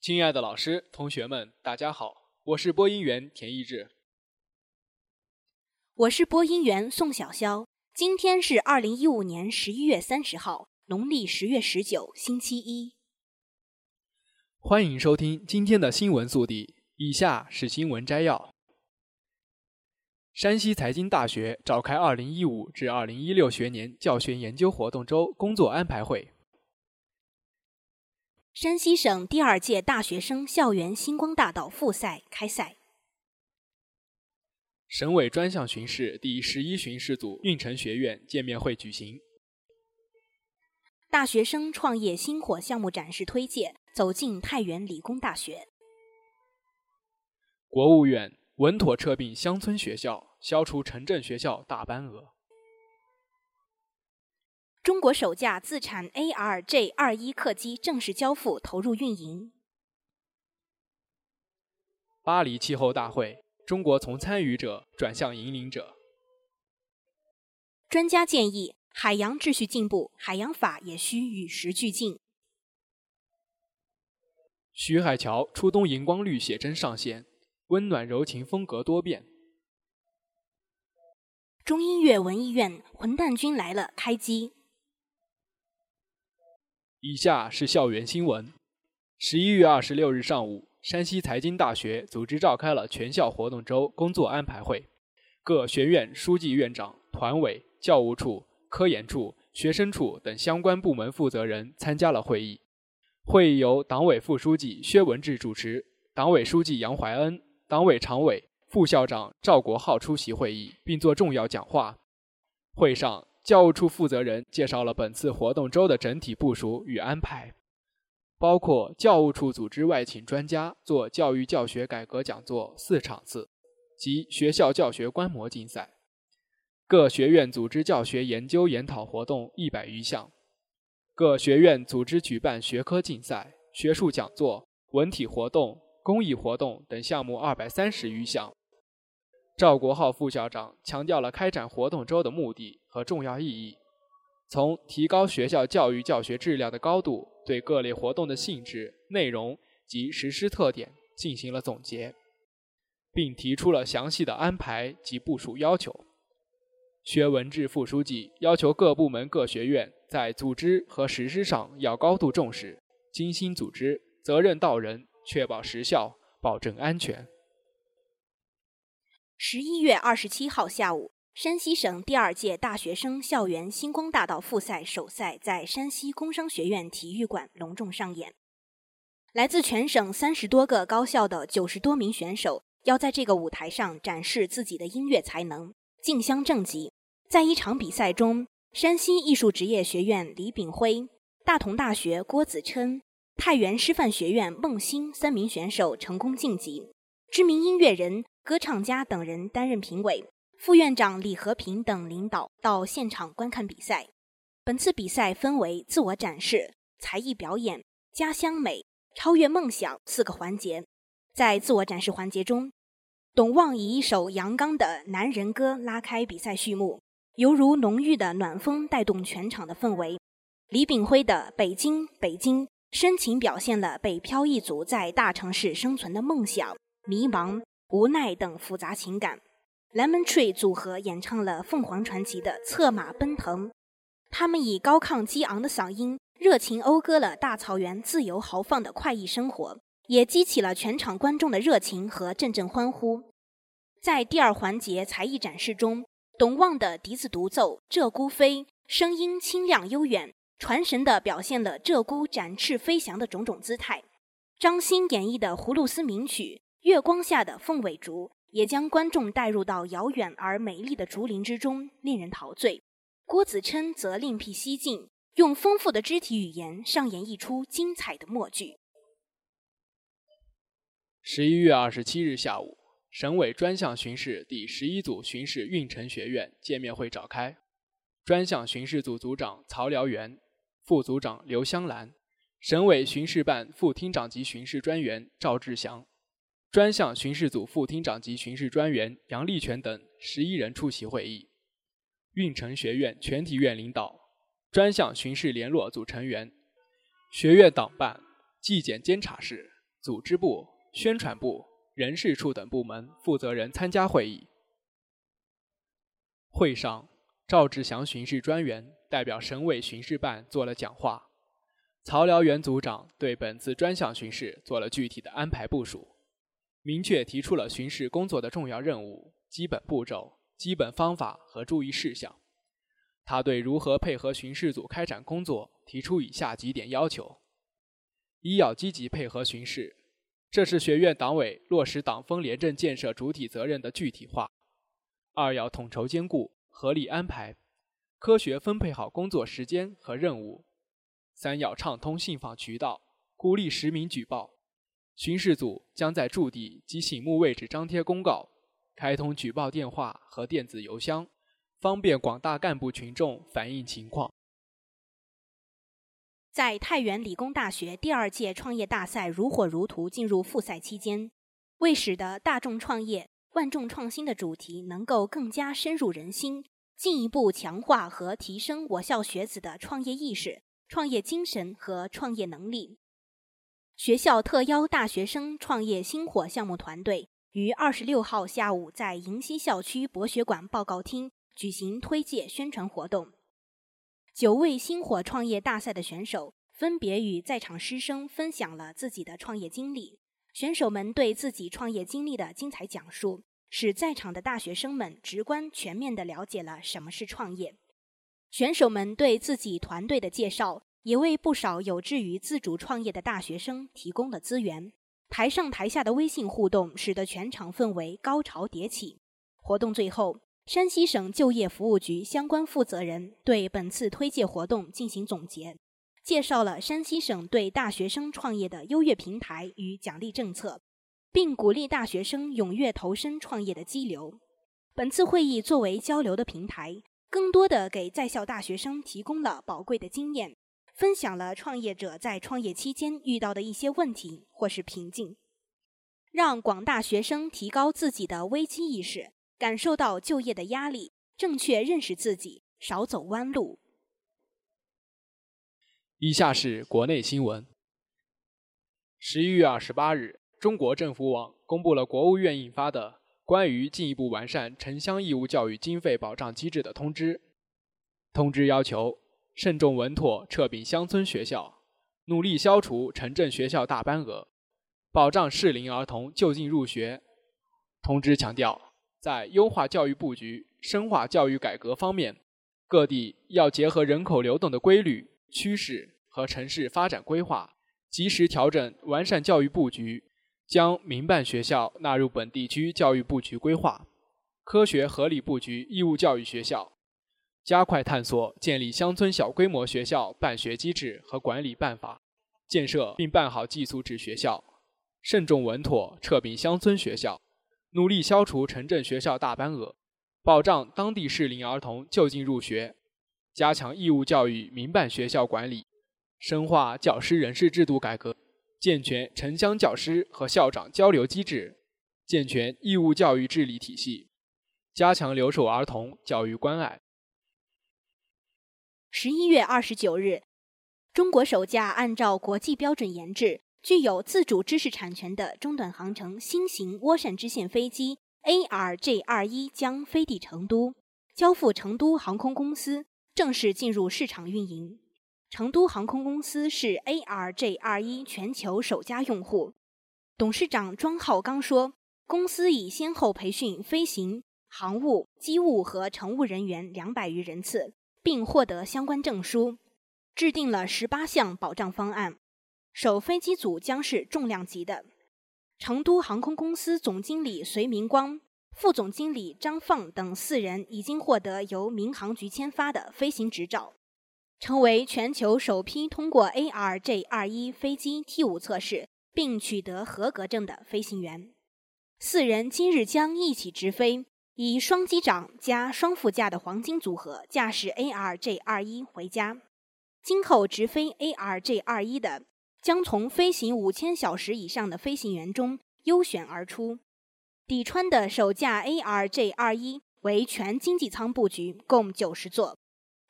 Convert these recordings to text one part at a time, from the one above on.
亲爱的老师、同学们，大家好，我是播音员田一志。我是播音员宋小潇。今天是二零一五年十一月三十号，农历十月十九，星期一。欢迎收听今天的新闻速递，以下是新闻摘要：山西财经大学召开二零一五至二零一六学年教学研究活动周工作安排会。山西省第二届大学生校园星光大道复赛开赛。省委专项巡视第十一巡视组运城学院见面会举行。大学生创业星火项目展示推介走进太原理工大学。国务院稳妥撤并乡村学校，消除城镇学校大班额。中国首架自产 ARJ 二一客机正式交付投入运营。巴黎气候大会，中国从参与者转向引领者。专家建议，海洋秩序进步，海洋法也需与时俱进。徐海乔初冬荧光绿写真上线，温暖柔情风格多变。中音乐文艺院《混蛋君来了》开机。以下是校园新闻。十一月二十六日上午，山西财经大学组织召开了全校活动周工作安排会，各学院书记院长、团委、教务处、科研处、学生处等相关部门负责人参加了会议。会议由党委副书记薛文志主持，党委书记杨怀恩、党委常委、副校长赵国浩出席会议并作重要讲话。会上。教务处负责人介绍了本次活动周的整体部署与安排，包括教务处组织外请专家做教育教学改革讲座四场次，及学校教学观摩竞赛；各学院组织教学研究研讨活动一百余项；各学院组织举办学科竞赛、学术讲座、文体活动、公益活动等项目二百三十余项。赵国浩副校长强调了开展活动周的目的和重要意义，从提高学校教育教学质量的高度，对各类活动的性质、内容及实施特点进行了总结，并提出了详细的安排及部署要求。薛文志副书记要求各部门各学院在组织和实施上要高度重视，精心组织，责任到人，确保实效，保证安全。十一月二十七号下午，山西省第二届大学生校园星光大道复赛首赛在山西工商学院体育馆隆重上演。来自全省三十多个高校的九十多名选手要在这个舞台上展示自己的音乐才能，竞相正极。在一场比赛中，山西艺术职业学院李炳辉、大同大学郭子琛、太原师范学院孟欣三名选手成功晋级。知名音乐人。歌唱家等人担任评委，副院长李和平等领导到现场观看比赛。本次比赛分为自我展示、才艺表演、家乡美、超越梦想四个环节。在自我展示环节中，董旺以一首阳刚的男人歌拉开比赛序幕，犹如浓郁的暖风带动全场的氛围。李炳辉的《北京北京》深情表现了北漂一族在大城市生存的梦想、迷茫。无奈等复杂情感，Lemon Tree 组合演唱了凤凰传奇的《策马奔腾》，他们以高亢激昂的嗓音，热情讴歌了大草原自由豪放的快意生活，也激起了全场观众的热情和阵阵欢呼。在第二环节才艺展示中，董旺的笛子独奏《鹧鸪飞》，声音清亮悠远，传神地表现了鹧鸪展翅飞翔的种种姿态。张欣演绎的葫芦丝名曲。月光下的凤尾竹也将观众带入到遥远而美丽的竹林之中，令人陶醉。郭子琛则另辟蹊径，用丰富的肢体语言上演一出精彩的默剧。十一月二十七日下午，省委专项巡视第十一组巡视运城学院见面会召开，专项巡视组组长曹辽元，副组长刘香兰，省委巡视办副厅长级巡视专员赵志祥，专项巡视组副厅长级巡视专员杨立全等十一人出席会议。运城学院全体院领导。专项巡视联络组成员、学院党办、纪检监察室、组织部、宣传部、人事处等部门负责人参加会议。会上，赵志祥巡视专员代表省委巡视办做了讲话，曹辽元组长对本次专项巡视做了具体的安排部署，明确提出了巡视工作的重要任务、基本步骤、基本方法和注意事项。他对如何配合巡视组开展工作提出以下几点要求：一要积极配合巡视，这是学院党委落实党风廉政建设主体责任的具体化；二要统筹兼顾，合理安排，科学分配好工作时间和任务；三要畅通信访渠道，鼓励实名举报，巡视组将在驻地及醒目位置张贴公告，开通举报电话和电子邮箱。方便广大干部群众反映情况。在太原理工大学第二届创业大赛如火如荼进入复赛期间，为使得大众创业、万众创新的主题能够更加深入人心，进一步强化和提升我校学子的创业意识、创业精神和创业能力，学校特邀大学生创业星火项目团队于二十六号下午在迎西校区博学馆报告厅。举行推介宣传活动，九位星火创业大赛的选手分别与在场师生分享了自己的创业经历。选手们对自己创业经历的精彩讲述，使在场的大学生们直观全面地了解了什么是创业。选手们对自己团队的介绍，也为不少有志于自主创业的大学生提供了资源。台上台下的微信互动，使得全场氛围高潮迭起。活动最后。山西省就业服务局相关负责人对本次推介活动进行总结，介绍了山西省对大学生创业的优越平台与奖励政策，并鼓励大学生踊跃投身创业的激流。本次会议作为交流的平台，更多的给在校大学生提供了宝贵的经验，分享了创业者在创业期间遇到的一些问题或是瓶颈，让广大学生提高自己的危机意识。感受到就业的压力，正确认识自己，少走弯路。以下是国内新闻。十一月二十八日，中国政府网公布了国务院印发的《关于进一步完善城乡义务教育经费保障机制的通知》。通知要求慎重稳妥撤并乡村学校，努力消除城镇学校大班额，保障适龄儿童就近入学。通知强调。在优化教育布局、深化教育改革方面，各地要结合人口流动的规律、趋势和城市发展规划，及时调整、完善教育布局，将民办学校纳入本地区教育布局规划，科学合理布局义务教育学校，加快探索建立乡村小规模学校办学机制和管理办法，建设并办好寄宿制学校，慎重稳妥撤并乡村学校。努力消除城镇学校大班额，保障当地适龄儿童就近入学，加强义务教育民办学校管理，深化教师人事制度改革，健全城乡教师和校长交流机制，健全义务教育治理体系，加强留守儿童教育关爱。十一月二十九日，中国首架按照国际标准研制。具有自主知识产权的中短航程新型涡扇支线飞机 ARJ21 将飞抵成都，交付成都航空公司，正式进入市场运营。成都航空公司是 ARJ21 全球首家用户。董事长庄浩刚说，公司已先后培训飞行、航务、机务和乘务人员两百余人次，并获得相关证书，制定了十八项保障方案。首飞机组将是重量级的。成都航空公司总经理隋明光、副总经理张放等四人已经获得由民航局签发的飞行执照。成为全球首批通过 ARJ-21 飞机 T5 测试并取得合格证的飞行员。四人今日将一起直飞，以双机长加双副驾的黄金组合驾驶 ARJ-21 回家。今后直飞 ARJ-21 的，将从飞行五千小时以上的飞行员中优选而出。底川的首架 ARJ-21 为全经济舱布局，共九十座。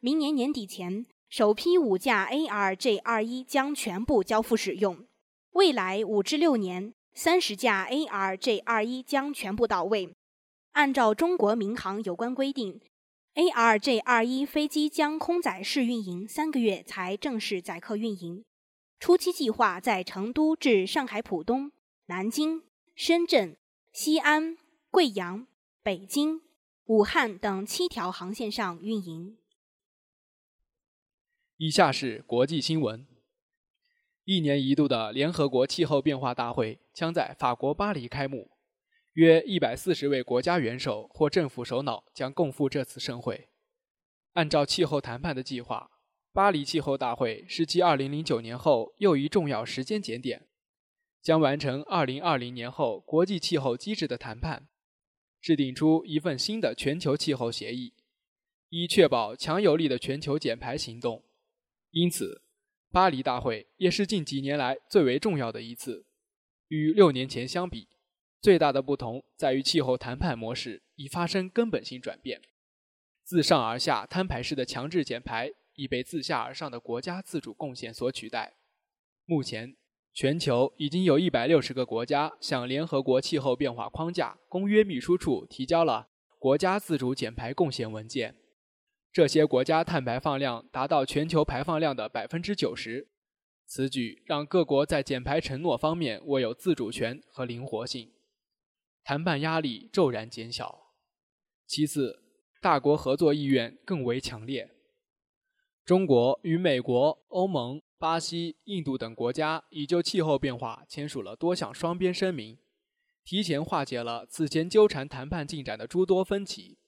明年年底前。首批五架 ARJ-21 将全部交付使用，未来五至六年，三十架 ARJ-21 将全部到位。按照中国民航有关规定，ARJ-21 飞机将空载试运营三个月才正式载客运营。初期计划在成都至上海浦东、南京、深圳、西安、贵阳、北京、武汉等七条航线上运营。以下是国际新闻：一年一度的联合国气候变化大会将在法国巴黎开幕，约一百四十位国家元首或政府首脑将共赴这次盛会。按照气候谈判的计划，巴黎气候大会是继二零零九年后又一重要时间节点，将完成二零二零年后国际气候机制的谈判，制定出一份新的全球气候协议，以确保强有力的全球减排行动。因此，巴黎大会也是近几年来最为重要的一次。与六年前相比，最大的不同在于气候谈判模式已发生根本性转变。自上而下摊牌式的强制减排已被自下而上的国家自主贡献所取代。目前，全球已经有一百六十个国家向联合国气候变化框架公约秘书处提交了国家自主减排贡献文件。这些国家碳排放量达到全球排放量的百分之九十，此举让各国在减排承诺方面握有自主权和灵活性，谈判压力骤然减小。其次，大国合作意愿更为强烈。中国与美国、欧盟、巴西、印度等国家已就气候变化签署了多项双边声明，提前化解了此前纠缠谈判进展的诸多分歧。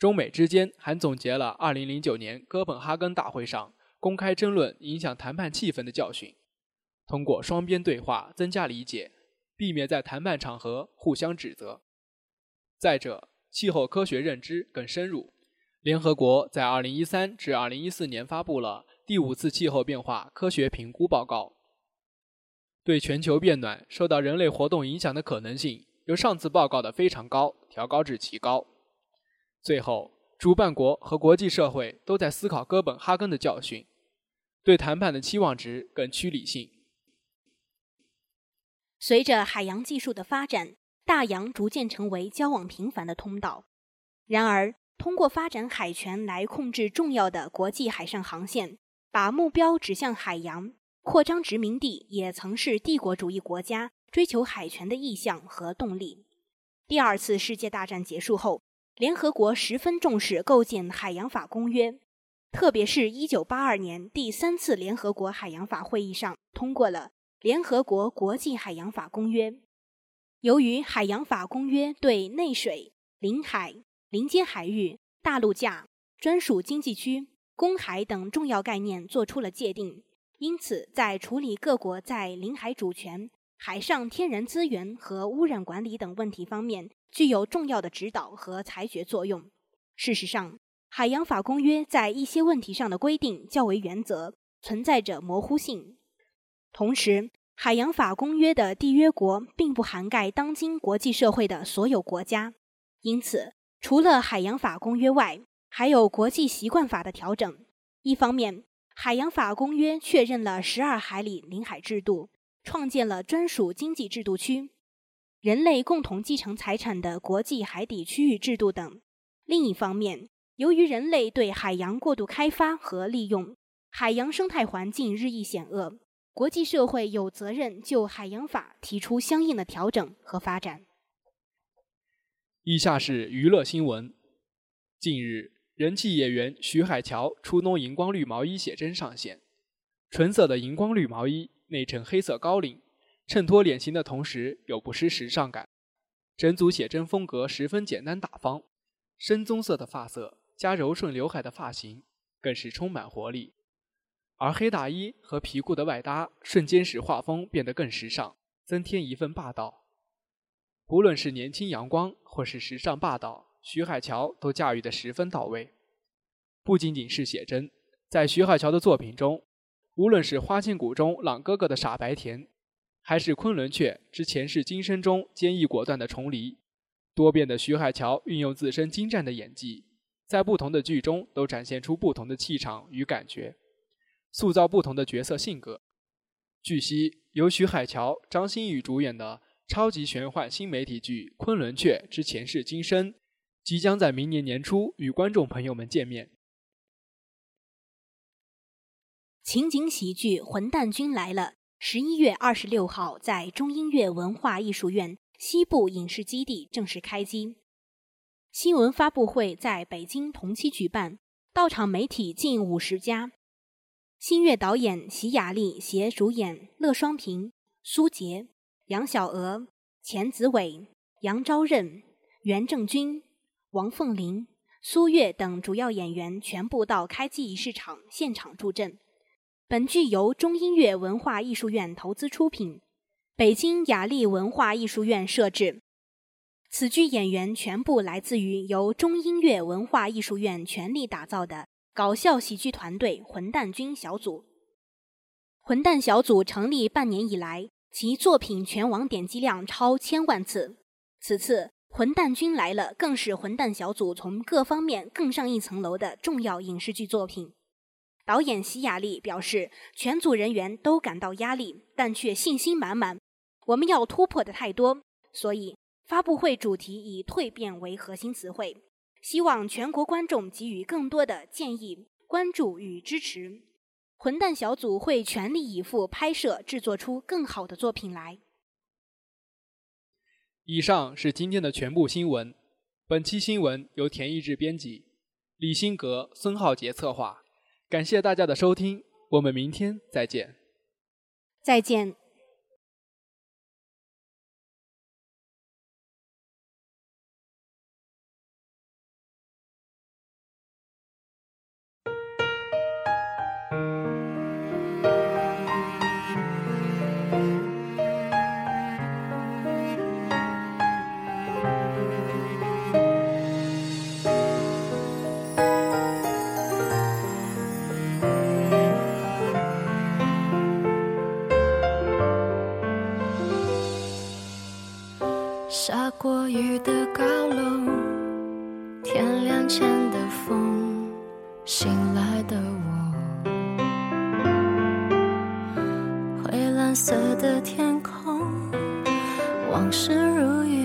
中美之间还总结了2009年哥本哈根大会上公开争论影响谈判气氛的教训，通过双边对话增加理解，避免在谈判场合互相指责。再者，气候科学认知更深入。联合国在2013至2014年发布了第五次气候变化科学评估报告，对全球变暖受到人类活动影响的可能性，由上次报告的非常高调高至极高。最后，主办国和国际社会都在思考哥本哈根的教训，对谈判的期望值更趋理性。随着海洋技术的发展，大洋逐渐成为交往频繁的通道。然而，通过发展海权来控制重要的国际海上航线，把目标指向海洋，扩张殖民地，也曾是帝国主义国家追求海权的意向和动力。第二次世界大战结束后。联合国十分重视构建海洋法公约，特别是一九八二年第三次联合国海洋法会议上通过了联合国国际海洋法公约。由于海洋法公约对内水、领海、临街海域、大陆架、专属经济区、公海等重要概念作出了界定，因此在处理各国在领海主权、海上天然资源和污染管理等问题方面。具有重要的指导和裁决作用。事实上，海洋法公约在一些问题上的规定较为原则，存在着模糊性。同时，海洋法公约的缔约国并不涵盖当今国际社会的所有国家，因此，除了海洋法公约外，还有国际习惯法的调整。一方面，海洋法公约确认了十二海里领海制度，创建了专属经济制度区。人类共同继承财产的国际海底区域制度等。另一方面，由于人类对海洋过度开发和利用，海洋生态环境日益险恶，国际社会有责任就海洋法提出相应的调整和发展。以下是娱乐新闻：近日，人气演员徐海乔初冬荧光绿毛衣写真上线，纯色的荧光绿毛衣内衬黑色高领。衬托脸型的同时又不失时尚感，整组写真风格十分简单大方，深棕色的发色加柔顺刘海的发型，更是充满活力。而黑大衣和皮裤的外搭，瞬间使画风变得更时尚，增添一份霸道。不论是年轻阳光，或是时尚霸道，徐海乔都驾驭得十分到位。不仅仅是写真，在徐海乔的作品中，无论是《花千骨》中朗哥哥的傻白甜，还是《昆仑雀之前世今生》中坚毅果断的重离，多变的徐海乔运用自身精湛的演技，在不同的剧中都展现出不同的气场与感觉。塑造不同的角色性格。据悉，由徐海乔、张馨予主演的超级玄幻新媒体剧《昆仑雀之前世今生》，即将在明年年初与观众朋友们见面。情景喜剧《混蛋君来了》十一月二十六号在中音乐文化艺术院西部影视基地正式开机。新闻发布会在北京同期举办，到场媒体近五十家。新月导演席雅丽携主演乐双平、苏杰、杨小娥、钱子伟、杨昭任、袁正军、王凤玲、苏月等主要演员全部到开机仪式场现场助阵。本剧由中音乐文化艺术院投资出品，北京雅丽文化艺术院摄制。此剧演员全部来自于由中音乐文化艺术院全力打造的。搞笑喜剧团队“混蛋君”小组，“混蛋”小组成立半年以来，其作品全网点击量超千万次。此次《混蛋君来了》更是混蛋小组从各方面更上一层楼的重要影视剧作品。导演席雅丽表示，全组人员都感到压力，但却信心满满。我们要突破的太多，所以发布会主题以“蜕变”为核心词汇。希望全国观众给予更多的建议、关注与支持。混蛋小组会全力以赴拍摄，制作出更好的作品来。以上是今天的全部新闻。本期新闻由田一志编辑，李新格、孙浩杰策划。感谢大家的收听，我们明天再见。再见。前的风，醒来的我，灰蓝色的天空，往事如云，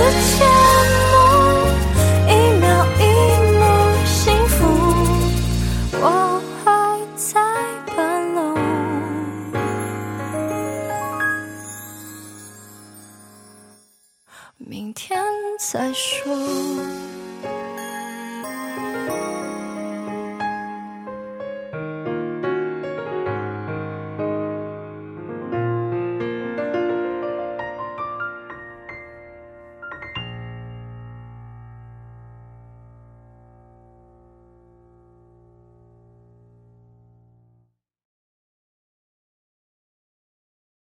之前